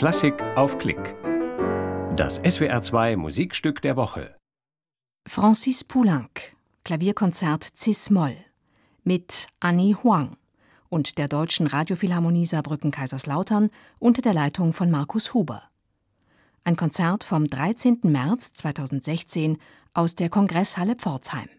Klassik auf Klick. Das SWR2 Musikstück der Woche. Francis Poulenc, Klavierkonzert Cis-Moll mit Annie Huang und der Deutschen Radiophilharmonie Saarbrücken-Kaiserslautern unter der Leitung von Markus Huber. Ein Konzert vom 13. März 2016 aus der Kongresshalle Pforzheim.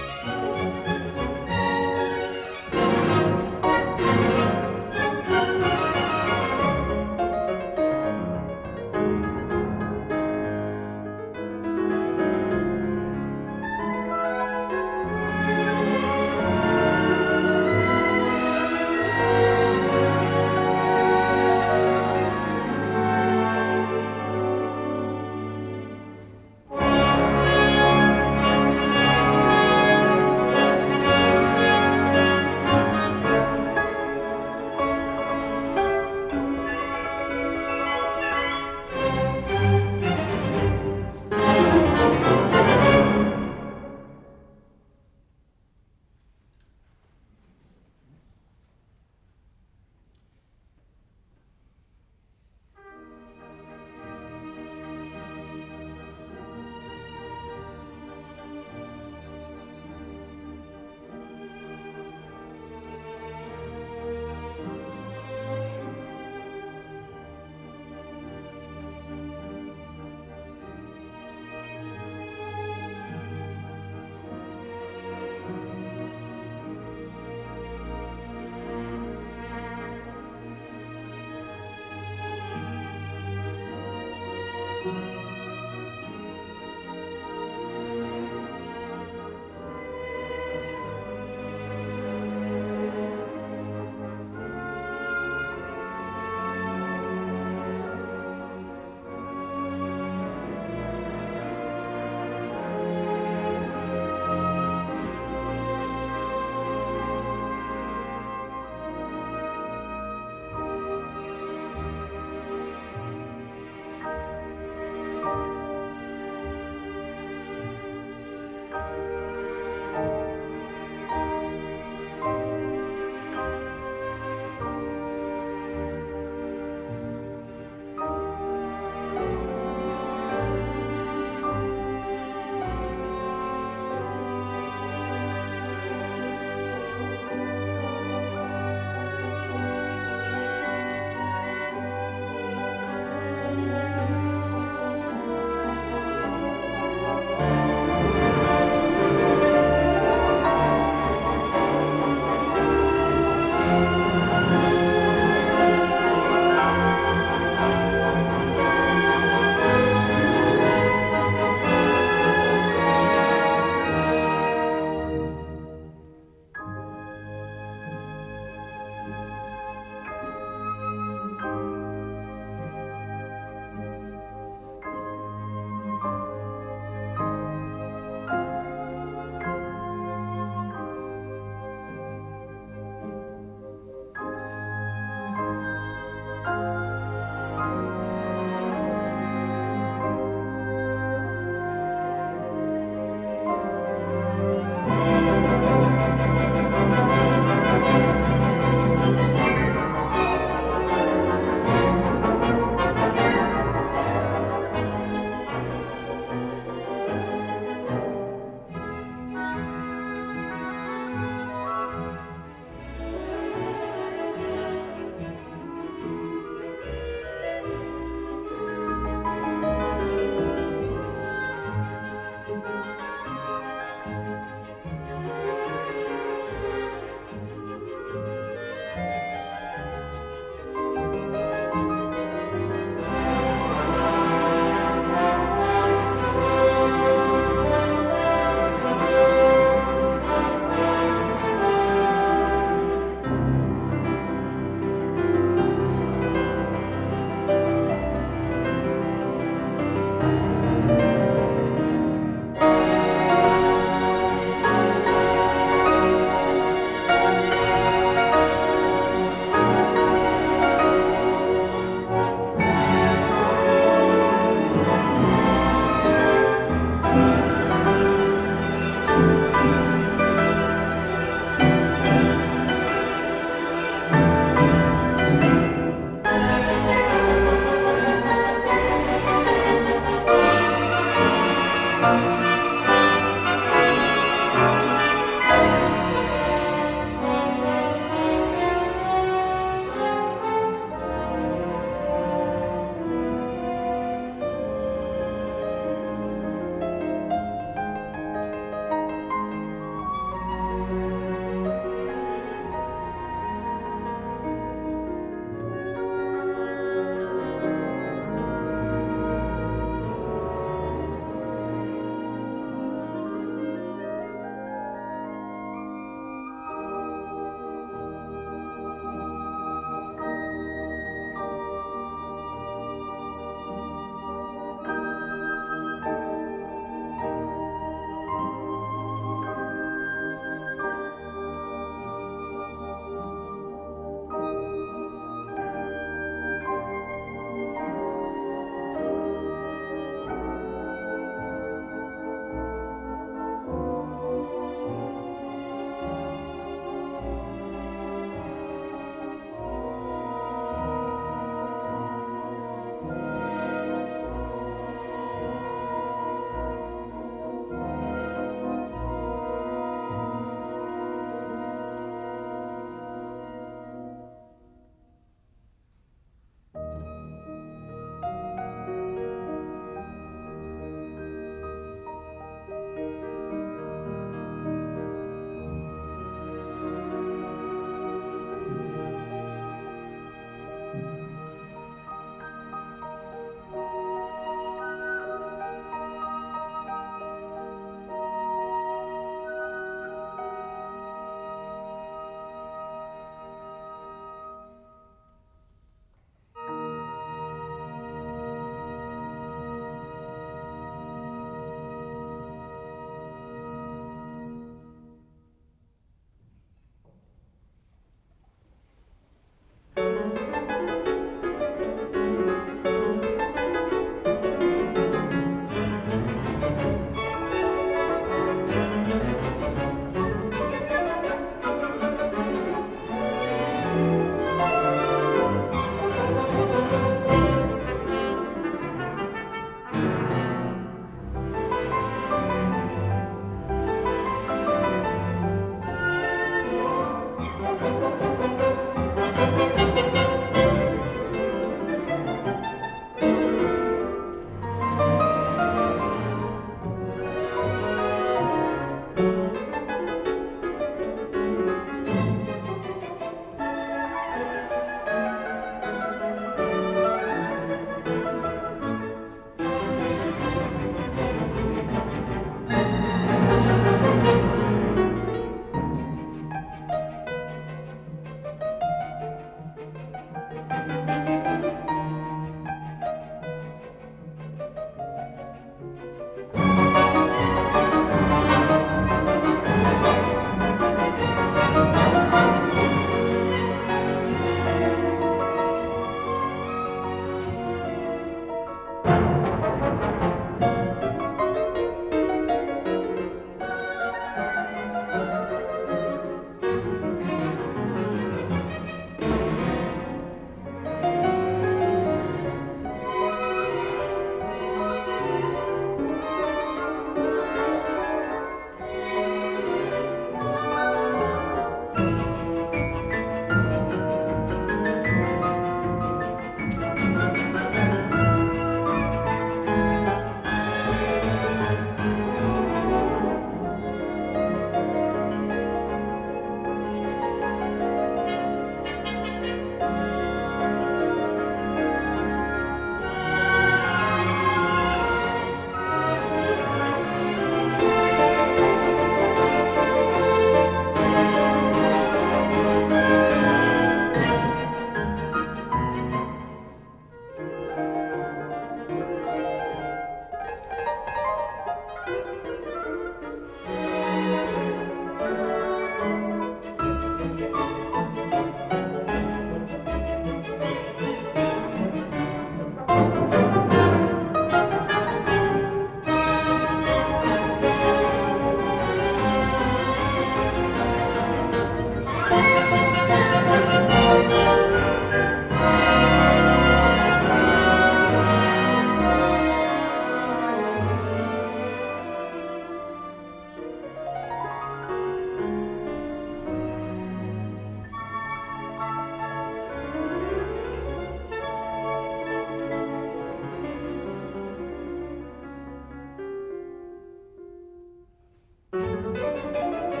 Música